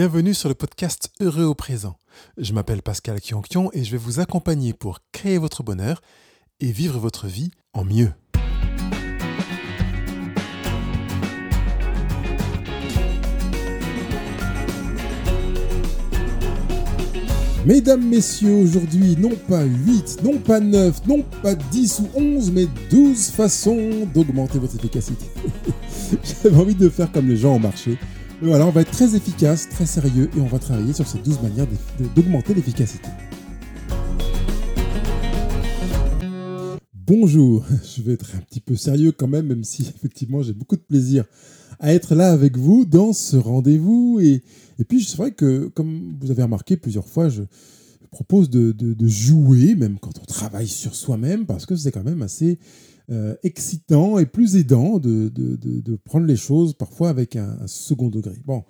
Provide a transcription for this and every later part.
Bienvenue sur le podcast Heureux au présent. Je m'appelle Pascal Kionkion et je vais vous accompagner pour créer votre bonheur et vivre votre vie en mieux. Mesdames, Messieurs, aujourd'hui, non pas 8, non pas 9, non pas 10 ou 11, mais 12 façons d'augmenter votre efficacité. J'avais envie de faire comme les gens ont marché. Mais voilà, on va être très efficace, très sérieux et on va travailler sur ces 12 manières d'augmenter l'efficacité. Bonjour, je vais être un petit peu sérieux quand même, même si effectivement j'ai beaucoup de plaisir à être là avec vous dans ce rendez-vous. Et, et puis c'est vrai que, comme vous avez remarqué plusieurs fois, je propose de, jouer, même quand on travaille sur soi-même, parce que c'est quand même assez euh, excitant et plus aidant de, prendre les choses parfois avec un, second degré. Bon,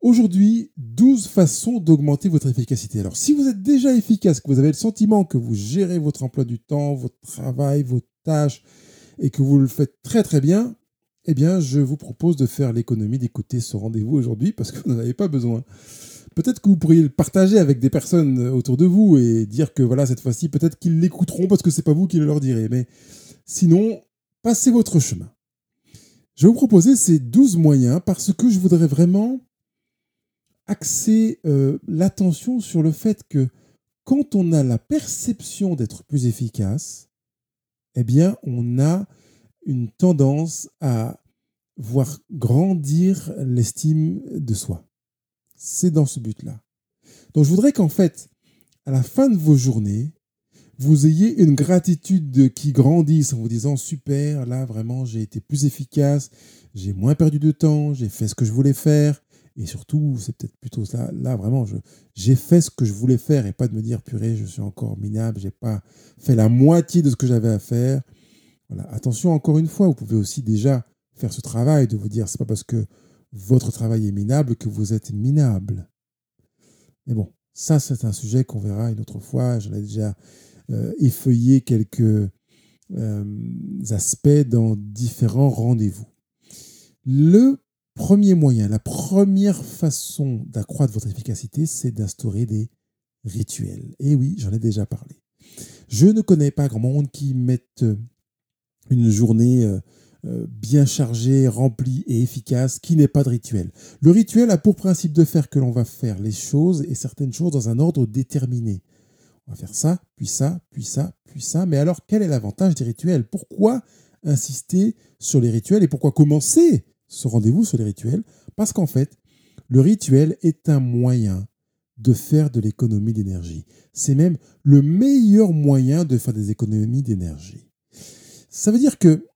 aujourd'hui, 12 façons d'augmenter votre efficacité. Alors, si vous êtes déjà efficace, que vous avez le sentiment que vous gérez votre emploi du temps, votre travail, vos tâches, et que vous le faites très très bien, eh bien, je vous propose de faire l'économie d'écouter ce rendez-vous aujourd'hui parce que vous n'en avez pas besoin. Peut-être que vous pourriez le partager avec des personnes autour de vous et dire que voilà, cette fois-ci, peut-être qu'ils l'écouteront parce que c'est pas vous qui le leur direz. Mais sinon, passez votre chemin. Je vais vous proposer ces 12 moyens parce que je voudrais vraiment axer euh, l'attention sur le fait que quand on a la perception d'être plus efficace, eh bien, on a une tendance à voir grandir l'estime de soi. C'est dans ce but-là. Donc je voudrais qu'en fait, à la fin de vos journées, vous ayez une gratitude qui grandisse en vous disant super, là vraiment j'ai été plus efficace, j'ai moins perdu de temps, j'ai fait ce que je voulais faire. Et surtout, c'est peut-être plutôt ça, là vraiment, j'ai fait ce que je voulais faire et pas de me dire purée, je suis encore minable, j'ai pas fait la moitié de ce que j'avais à faire. Attention, encore une fois, vous pouvez aussi déjà faire ce travail de vous dire c'est pas parce que votre travail est minable que vous êtes minable. Mais bon, ça c'est un sujet qu'on verra une autre fois. J'en ai déjà euh, effeuillé quelques euh, aspects dans différents rendez-vous. Le premier moyen, la première façon d'accroître votre efficacité, c'est d'instaurer des rituels. Et oui, j'en ai déjà parlé. Je ne connais pas grand monde qui mette une journée euh, bien chargée, remplie et efficace, qui n'est pas de rituel. Le rituel a pour principe de faire que l'on va faire les choses et certaines choses dans un ordre déterminé. On va faire ça, puis ça, puis ça, puis ça. Mais alors, quel est l'avantage des rituels? Pourquoi insister sur les rituels et pourquoi commencer ce rendez-vous sur les rituels? Parce qu'en fait, le rituel est un moyen de faire de l'économie d'énergie. C'est même le meilleur moyen de faire des économies d'énergie. Ça veut dire que,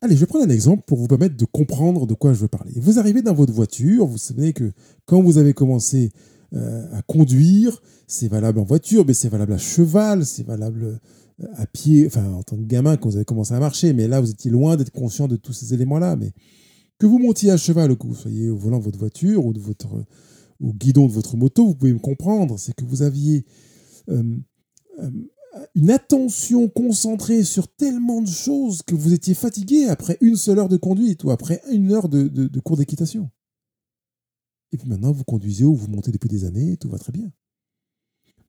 allez, je vais prendre un exemple pour vous permettre de comprendre de quoi je veux parler. Vous arrivez dans votre voiture, vous savez que quand vous avez commencé euh, à conduire, c'est valable en voiture, mais c'est valable à cheval, c'est valable euh, à pied, enfin en tant que gamin quand vous avez commencé à marcher, mais là vous étiez loin d'être conscient de tous ces éléments-là. Mais que vous montiez à cheval ou que vous soyez au volant de votre voiture ou au guidon de votre moto, vous pouvez me comprendre, c'est que vous aviez euh, une attention concentrée sur tellement de choses que vous étiez fatigué après une seule heure de conduite ou après une heure de, cours d'équitation. Et puis maintenant, vous conduisez ou vous montez depuis des années et tout va très bien.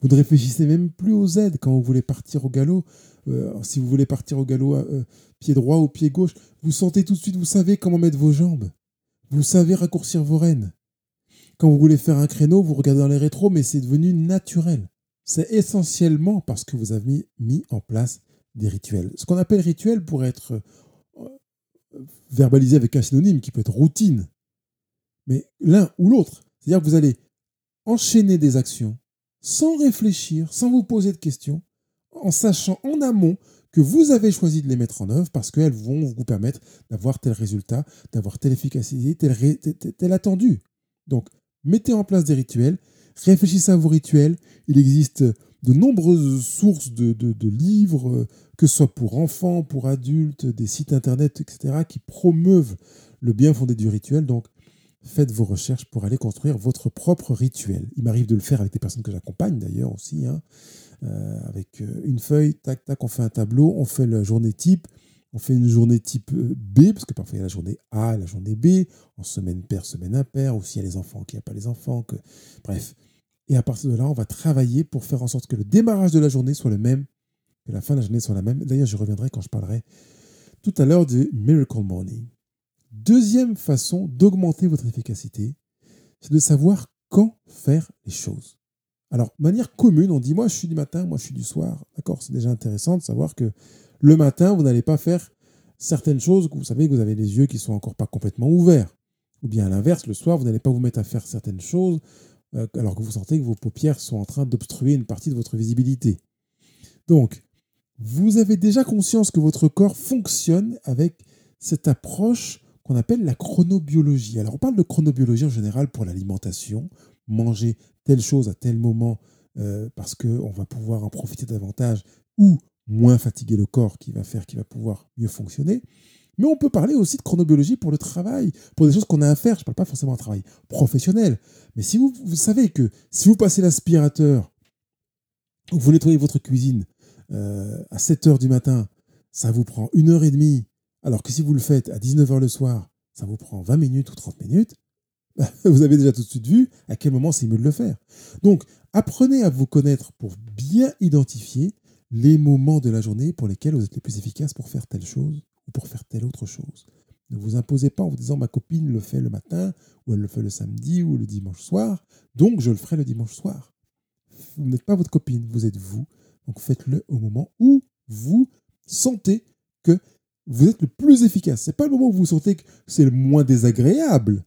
Vous ne réfléchissez même plus aux aides quand vous voulez partir au galop. Euh, si vous voulez partir au galop euh, pied droit ou pied gauche, vous sentez tout de suite, vous savez comment mettre vos jambes. Vous savez raccourcir vos rênes. Quand vous voulez faire un créneau, vous regardez dans les rétros, mais c'est devenu naturel c'est essentiellement parce que vous avez mis en place des rituels. Ce qu'on appelle rituel pourrait être euh, verbalisé avec un synonyme qui peut être routine, mais l'un ou l'autre. C'est-à-dire que vous allez enchaîner des actions sans réfléchir, sans vous poser de questions, en sachant en amont que vous avez choisi de les mettre en œuvre parce qu'elles vont vous permettre d'avoir tel résultat, d'avoir telle efficacité, tel, tel attendu. Donc, mettez en place des rituels Réfléchissez à vos rituels. Il existe de nombreuses sources de, livres, que ce soit pour enfants, pour adultes, des sites internet, etc., qui promeuvent le bien fondé du rituel. Donc, faites vos recherches pour aller construire votre propre rituel. Il m'arrive de le faire avec des personnes que j'accompagne d'ailleurs aussi, hein. euh, avec euh, une feuille, tac, tac, on fait un tableau, on fait la journée type, on fait une journée type euh, B, parce que parfois il y a la journée A et la journée B, en semaine paire, semaine impaire, ou s'il y a les enfants, qu'il n'y a pas les enfants, que... bref. Et à partir de là, on va travailler pour faire en sorte que le démarrage de la journée soit le même, que la fin de la journée soit la même. D'ailleurs, je reviendrai quand je parlerai tout à l'heure du Miracle Morning. Deuxième façon d'augmenter votre efficacité, c'est de savoir quand faire les choses. Alors, manière commune, on dit moi je suis du matin, moi je suis du soir. D'accord C'est déjà intéressant de savoir que le matin, vous n'allez pas faire certaines choses, vous savez que vous avez les yeux qui sont encore pas complètement ouverts. Ou bien à l'inverse, le soir, vous n'allez pas vous mettre à faire certaines choses alors que vous sentez que vos paupières sont en train d'obstruer une partie de votre visibilité. Donc, vous avez déjà conscience que votre corps fonctionne avec cette approche qu'on appelle la chronobiologie. Alors on parle de chronobiologie en général pour l'alimentation, manger telle chose à tel moment euh, parce qu'on va pouvoir en profiter davantage ou moins fatiguer le corps qui va faire qu'il va pouvoir mieux fonctionner. Mais on peut parler aussi de chronobiologie pour le travail, pour des choses qu'on a à faire. Je ne parle pas forcément d'un travail professionnel. Mais si vous, savez que si vous passez l'aspirateur ou vous nettoyez votre cuisine euh, à 7 heures du matin, ça vous prend une heure et demie alors que si vous le faites à 19h le soir, ça vous prend 20 minutes ou 30 minutes, vous avez déjà tout de suite vu à quel moment c'est mieux de le faire. Donc, apprenez à vous connaître pour bien identifier les moments de la journée pour lesquels vous êtes les plus efficaces pour faire telle chose ou pour faire telle autre chose. Ne vous imposez pas en vous disant ma copine le fait le matin ou elle le fait le samedi ou le dimanche soir, donc je le ferai le dimanche soir. Vous n'êtes pas votre copine, vous êtes vous. Donc faites-le au moment où vous sentez que vous êtes le plus efficace. Ce n'est pas le moment où vous sentez que c'est le moins désagréable.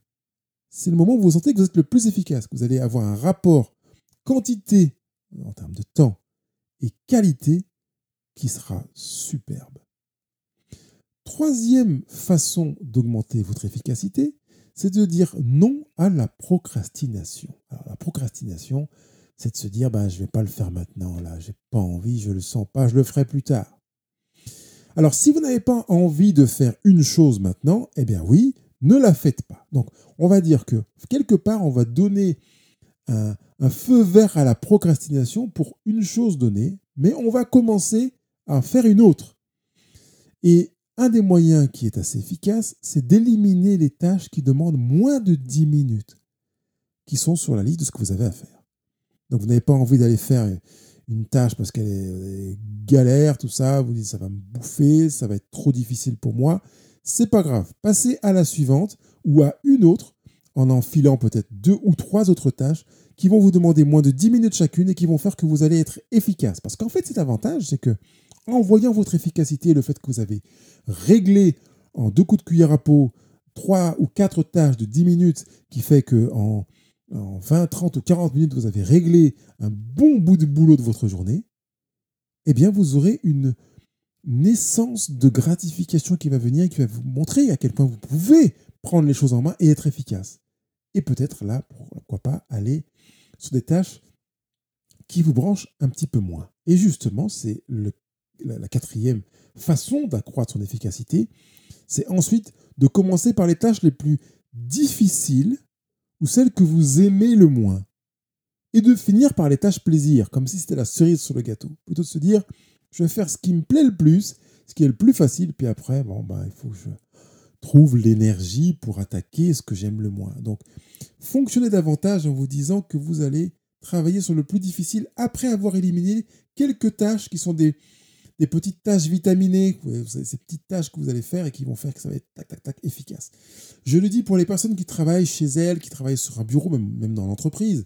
C'est le moment où vous sentez que vous êtes le plus efficace. Que vous allez avoir un rapport quantité en termes de temps et qualité qui sera superbe. Troisième façon d'augmenter votre efficacité, c'est de dire non à la procrastination. Alors, la procrastination, c'est de se dire bah, je ne vais pas le faire maintenant, là, j'ai pas envie, je le sens pas, je le ferai plus tard. Alors, si vous n'avez pas envie de faire une chose maintenant, eh bien oui, ne la faites pas. Donc, on va dire que quelque part, on va donner un, feu vert à la procrastination pour une chose donnée, mais on va commencer à faire une autre. Et un des moyens qui est assez efficace, c'est d'éliminer les tâches qui demandent moins de 10 minutes, qui sont sur la liste de ce que vous avez à faire. Donc, vous n'avez pas envie d'aller faire une tâche parce qu'elle est, galère, tout ça, vous dites ça va me bouffer, ça va être trop difficile pour moi. C'est pas grave. Passez à la suivante ou à une autre en enfilant peut-être deux ou trois autres tâches qui vont vous demander moins de 10 minutes chacune et qui vont faire que vous allez être efficace. Parce qu'en fait, cet avantage, c'est que en voyant votre efficacité le fait que vous avez réglé en deux coups de cuillère à peau trois ou quatre tâches de 10 minutes qui fait que en en 20, 30 ou 40 minutes, vous avez réglé un bon bout de boulot de votre journée, eh bien, vous aurez une naissance de gratification qui va venir et qui va vous montrer à quel point vous pouvez prendre les choses en main et être efficace. Et peut-être là, pourquoi pas, aller sur des tâches qui vous branchent un petit peu moins. Et justement, c'est la quatrième façon d'accroître son efficacité, c'est ensuite de commencer par les tâches les plus difficiles ou celle que vous aimez le moins. Et de finir par les tâches plaisir, comme si c'était la cerise sur le gâteau. Plutôt de se dire, je vais faire ce qui me plaît le plus, ce qui est le plus facile, puis après, bon, ben, il faut que je trouve l'énergie pour attaquer ce que j'aime le moins. Donc, fonctionnez davantage en vous disant que vous allez travailler sur le plus difficile après avoir éliminé quelques tâches qui sont des, des petites tâches vitaminées, ces petites tâches que vous allez faire et qui vont faire que ça va être tac, tac, tac, efficace. Je le dis pour les personnes qui travaillent chez elles, qui travaillent sur un bureau, même, dans l'entreprise.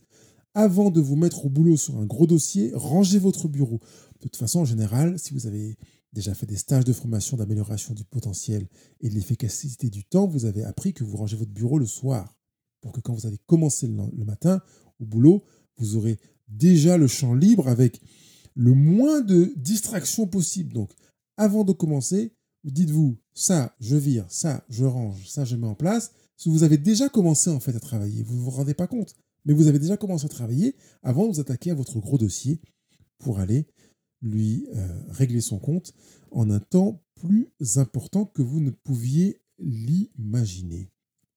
Avant de vous mettre au boulot sur un gros dossier, rangez votre bureau. De toute façon, en général, si vous avez déjà fait des stages de formation d'amélioration du potentiel et de l'efficacité du temps, vous avez appris que vous rangez votre bureau le soir. Pour que quand vous allez commencer le matin au boulot, vous aurez déjà le champ libre avec le moins de distractions possible. Donc, avant de commencer, dites-vous, ça, je vire, ça, je range, ça, je mets en place. Si vous avez déjà commencé en fait à travailler, vous ne vous rendez pas compte, mais vous avez déjà commencé à travailler avant de vous attaquer à votre gros dossier pour aller lui euh, régler son compte en un temps plus important que vous ne pouviez l'imaginer.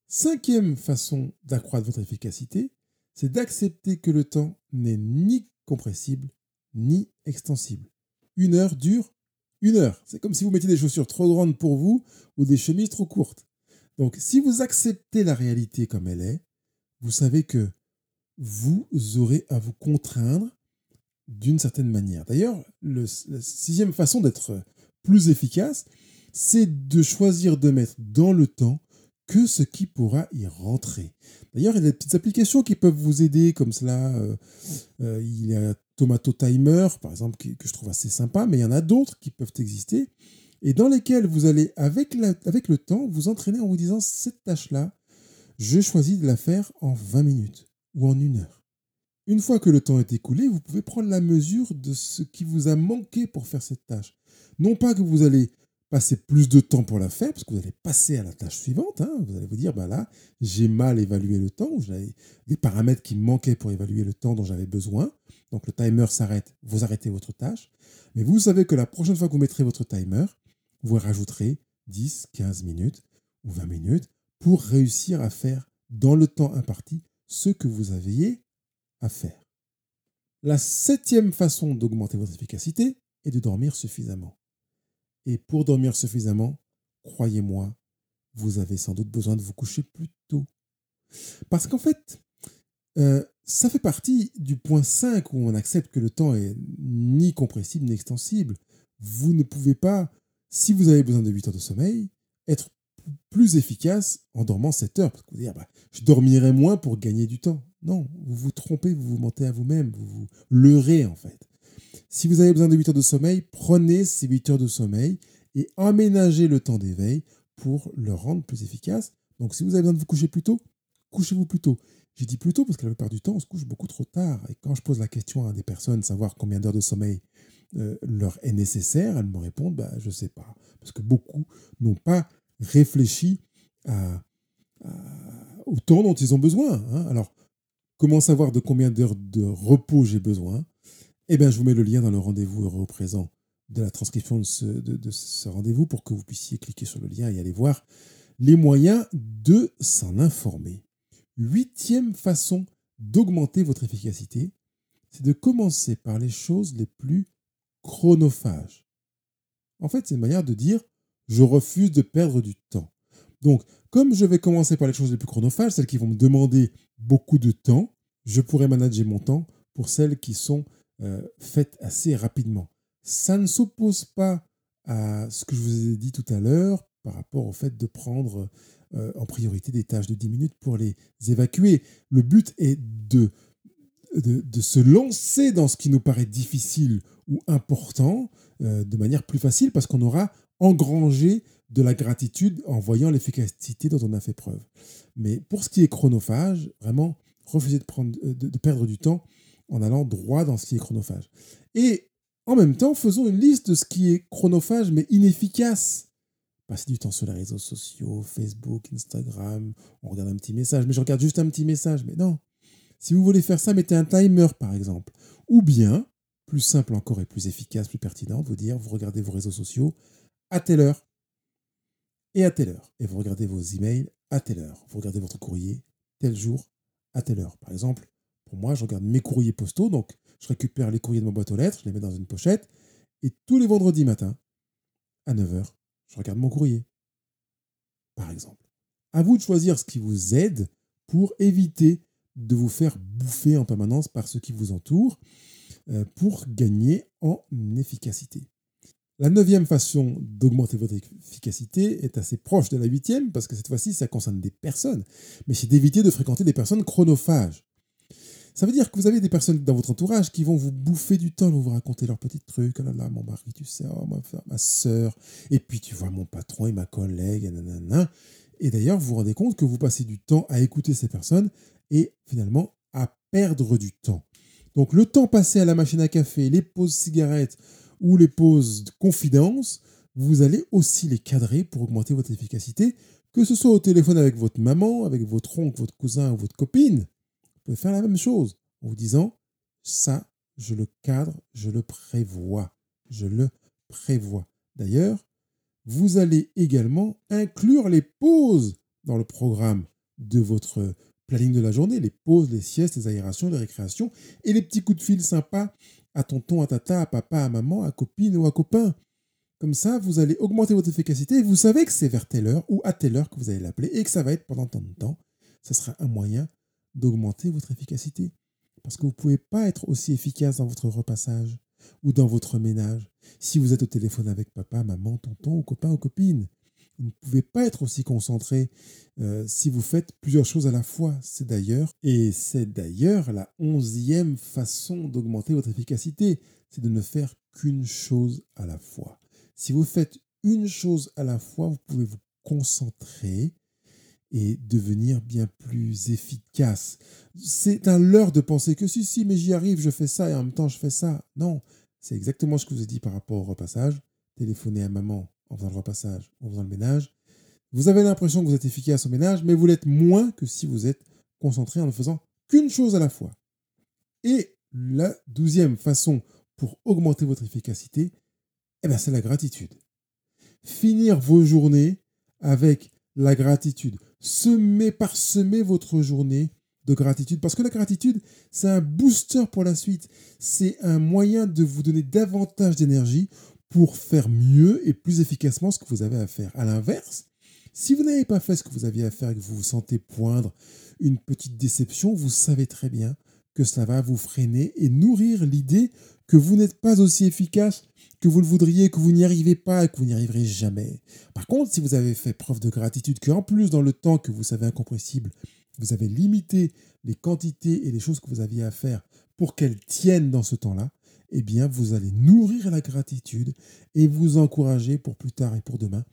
Cinquième façon d'accroître votre efficacité, c'est d'accepter que le temps n'est ni compressible ni extensible. Une heure dure une heure. C'est comme si vous mettiez des chaussures trop grandes pour vous ou des chemises trop courtes. Donc, si vous acceptez la réalité comme elle est, vous savez que vous aurez à vous contraindre d'une certaine manière. D'ailleurs, la sixième façon d'être plus efficace, c'est de choisir de mettre dans le temps que ce qui pourra y rentrer. D'ailleurs, il y a des petites applications qui peuvent vous aider comme cela. Euh, euh, il y a Tomato Timer, par exemple, que je trouve assez sympa, mais il y en a d'autres qui peuvent exister et dans lesquels vous allez, avec, avec le temps, vous entraîner en vous disant cette tâche-là, je choisis de la faire en 20 minutes ou en une heure. Une fois que le temps est écoulé, vous pouvez prendre la mesure de ce qui vous a manqué pour faire cette tâche. Non pas que vous allez passer plus de temps pour la faire, parce que vous allez passer à la tâche suivante. Hein. Vous allez vous dire, bah là, j'ai mal évalué le temps, j'avais des paramètres qui manquaient pour évaluer le temps dont j'avais besoin. Donc le timer s'arrête, vous arrêtez votre tâche. Mais vous savez que la prochaine fois que vous mettrez votre timer, vous rajouterez 10, 15 minutes ou 20 minutes pour réussir à faire dans le temps imparti ce que vous aviez à faire. La septième façon d'augmenter votre efficacité est de dormir suffisamment. Et pour dormir suffisamment, croyez-moi, vous avez sans doute besoin de vous coucher plus tôt. Parce qu'en fait, euh, ça fait partie du point 5 où on accepte que le temps est ni compressible ni extensible. Vous ne pouvez pas si vous avez besoin de 8 heures de sommeil, être plus efficace en dormant 7 heures. Parce que vous dire, bah, je dormirai moins pour gagner du temps. Non, vous vous trompez, vous vous mentez à vous-même, vous vous leurrez en fait. Si vous avez besoin de 8 heures de sommeil, prenez ces 8 heures de sommeil et aménagez le temps d'éveil pour le rendre plus efficace. Donc si vous avez besoin de vous coucher plus tôt, couchez-vous plus tôt. J'ai dit plus tôt parce que la plupart du temps, on se couche beaucoup trop tard. Et quand je pose la question à des personnes, savoir combien d'heures de sommeil euh, leur est nécessaire, elles me répondent bah, je ne sais pas. Parce que beaucoup n'ont pas réfléchi au temps dont ils ont besoin. Hein. Alors, comment savoir de combien d'heures de repos j'ai besoin? Eh bien, je vous mets le lien dans le rendez-vous heureux présent de la transcription de ce, de ce rendez-vous pour que vous puissiez cliquer sur le lien et aller voir les moyens de s'en informer. Huitième façon d'augmenter votre efficacité, c'est de commencer par les choses les plus chronophage. En fait, c'est une manière de dire je refuse de perdre du temps. Donc, comme je vais commencer par les choses les plus chronophages, celles qui vont me demander beaucoup de temps, je pourrais manager mon temps pour celles qui sont euh, faites assez rapidement. Ça ne s'oppose pas à ce que je vous ai dit tout à l'heure par rapport au fait de prendre euh, en priorité des tâches de 10 minutes pour les évacuer. Le but est de de, se lancer dans ce qui nous paraît difficile ou important euh, de manière plus facile parce qu'on aura engrangé de la gratitude en voyant l'efficacité dont on a fait preuve. Mais pour ce qui est chronophage, vraiment, refusez de, prendre, euh, de, perdre du temps en allant droit dans ce qui est chronophage. Et en même temps, faisons une liste de ce qui est chronophage mais inefficace. Passer du temps sur les réseaux sociaux, Facebook, Instagram, on regarde un petit message, mais je regarde juste un petit message, mais non. Si vous voulez faire ça, mettez un timer par exemple. Ou bien, plus simple encore et plus efficace, plus pertinent, vous dire, vous regardez vos réseaux sociaux à telle heure et à telle heure. Et vous regardez vos emails à telle heure. Vous regardez votre courrier tel jour à telle heure. Par exemple, pour moi, je regarde mes courriers postaux, donc je récupère les courriers de ma boîte aux lettres, je les mets dans une pochette, et tous les vendredis matin, à 9h, je regarde mon courrier. Par exemple. À vous de choisir ce qui vous aide pour éviter de vous faire bouffer en permanence par ceux qui vous entourent euh, pour gagner en efficacité. La neuvième façon d'augmenter votre efficacité est assez proche de la huitième, parce que cette fois-ci, ça concerne des personnes, mais c'est d'éviter de fréquenter des personnes chronophages. Ça veut dire que vous avez des personnes dans votre entourage qui vont vous bouffer du temps, vous raconter leurs petits trucs. Oh là là, mon mari, tu sais, oh, ma soeur. Et puis tu vois mon patron et ma collègue, et, et d'ailleurs, vous vous rendez compte que vous passez du temps à écouter ces personnes et finalement à perdre du temps. Donc le temps passé à la machine à café, les pauses cigarettes ou les pauses de confidence, vous allez aussi les cadrer pour augmenter votre efficacité, que ce soit au téléphone avec votre maman, avec votre oncle, votre cousin ou votre copine. Faire la même chose en vous disant ça, je le cadre, je le prévois, je le prévois. D'ailleurs, vous allez également inclure les pauses dans le programme de votre ligne de la journée, les pauses, les siestes, les aérations, les récréations et les petits coups de fil sympas à tonton, à tata, à papa, à maman, à copine ou à copain. Comme ça, vous allez augmenter votre efficacité vous savez que c'est vers telle heure ou à telle heure que vous allez l'appeler et que ça va être pendant tant de temps. Ça sera un moyen d'augmenter votre efficacité. Parce que vous ne pouvez pas être aussi efficace dans votre repassage ou dans votre ménage si vous êtes au téléphone avec papa, maman, tonton ou copain ou copine. Vous ne pouvez pas être aussi concentré euh, si vous faites plusieurs choses à la fois. C'est d'ailleurs, et c'est d'ailleurs la onzième façon d'augmenter votre efficacité, c'est de ne faire qu'une chose à la fois. Si vous faites une chose à la fois, vous pouvez vous concentrer et devenir bien plus efficace. C'est un leurre de penser que si, si, mais j'y arrive, je fais ça et en même temps je fais ça. Non, c'est exactement ce que je vous ai dit par rapport au repassage. Téléphoner à maman en faisant le repassage, en faisant le ménage. Vous avez l'impression que vous êtes efficace au ménage, mais vous l'êtes moins que si vous êtes concentré en ne faisant qu'une chose à la fois. Et la douzième façon pour augmenter votre efficacité, eh bien, c'est la gratitude. Finir vos journées avec la gratitude. Semez, parsemez votre journée de gratitude. Parce que la gratitude, c'est un booster pour la suite. C'est un moyen de vous donner davantage d'énergie pour faire mieux et plus efficacement ce que vous avez à faire. À l'inverse, si vous n'avez pas fait ce que vous aviez à faire et que vous vous sentez poindre une petite déception, vous savez très bien que ça va vous freiner et nourrir l'idée que vous n'êtes pas aussi efficace que vous le voudriez, que vous n'y arrivez pas et que vous n'y arriverez jamais. Par contre, si vous avez fait preuve de gratitude, qu'en plus dans le temps que vous savez incompressible, vous avez limité les quantités et les choses que vous aviez à faire pour qu'elles tiennent dans ce temps-là, eh bien, vous allez nourrir la gratitude et vous encourager pour plus tard et pour demain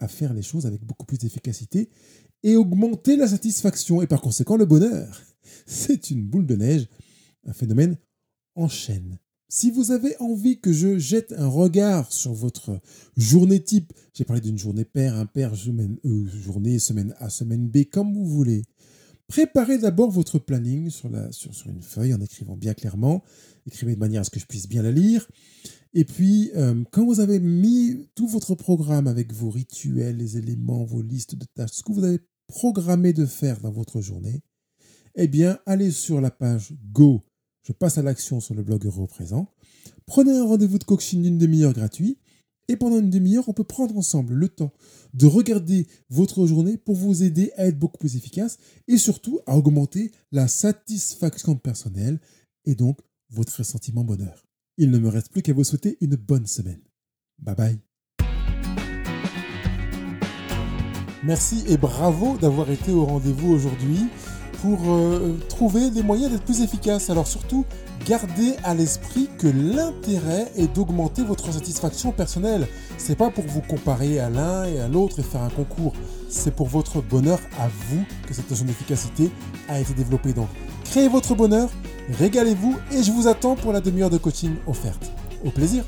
à faire les choses avec beaucoup plus d'efficacité et augmenter la satisfaction et par conséquent le bonheur. C'est une boule de neige, un phénomène en chaîne. Si vous avez envie que je jette un regard sur votre journée type, j'ai parlé d'une journée paire, impair, journée, euh, journée, semaine A, semaine B, comme vous voulez. Préparez d'abord votre planning sur, la, sur, sur, une feuille en écrivant bien clairement. Écrivez de manière à ce que je puisse bien la lire. Et puis, euh, quand vous avez mis tout votre programme avec vos rituels, les éléments, vos listes de tâches, ce que vous avez programmé de faire dans votre journée, eh bien, allez sur la page Go je passe à l'action sur le blog Euro Présent. Prenez un rendez-vous de coaching d'une demi-heure gratuit. Et pendant une demi-heure, on peut prendre ensemble le temps de regarder votre journée pour vous aider à être beaucoup plus efficace et surtout à augmenter la satisfaction personnelle et donc votre sentiment bonheur. Il ne me reste plus qu'à vous souhaiter une bonne semaine. Bye bye. Merci et bravo d'avoir été au rendez-vous aujourd'hui pour euh, trouver des moyens d'être plus efficace. Alors surtout, gardez à l'esprit que l'intérêt est d'augmenter votre satisfaction personnelle. C'est pas pour vous comparer à l'un et à l'autre et faire un concours. C'est pour votre bonheur à vous que cette notion d'efficacité a été développée. Donc, créez votre bonheur, régalez-vous et je vous attends pour la demi-heure de coaching offerte. Au plaisir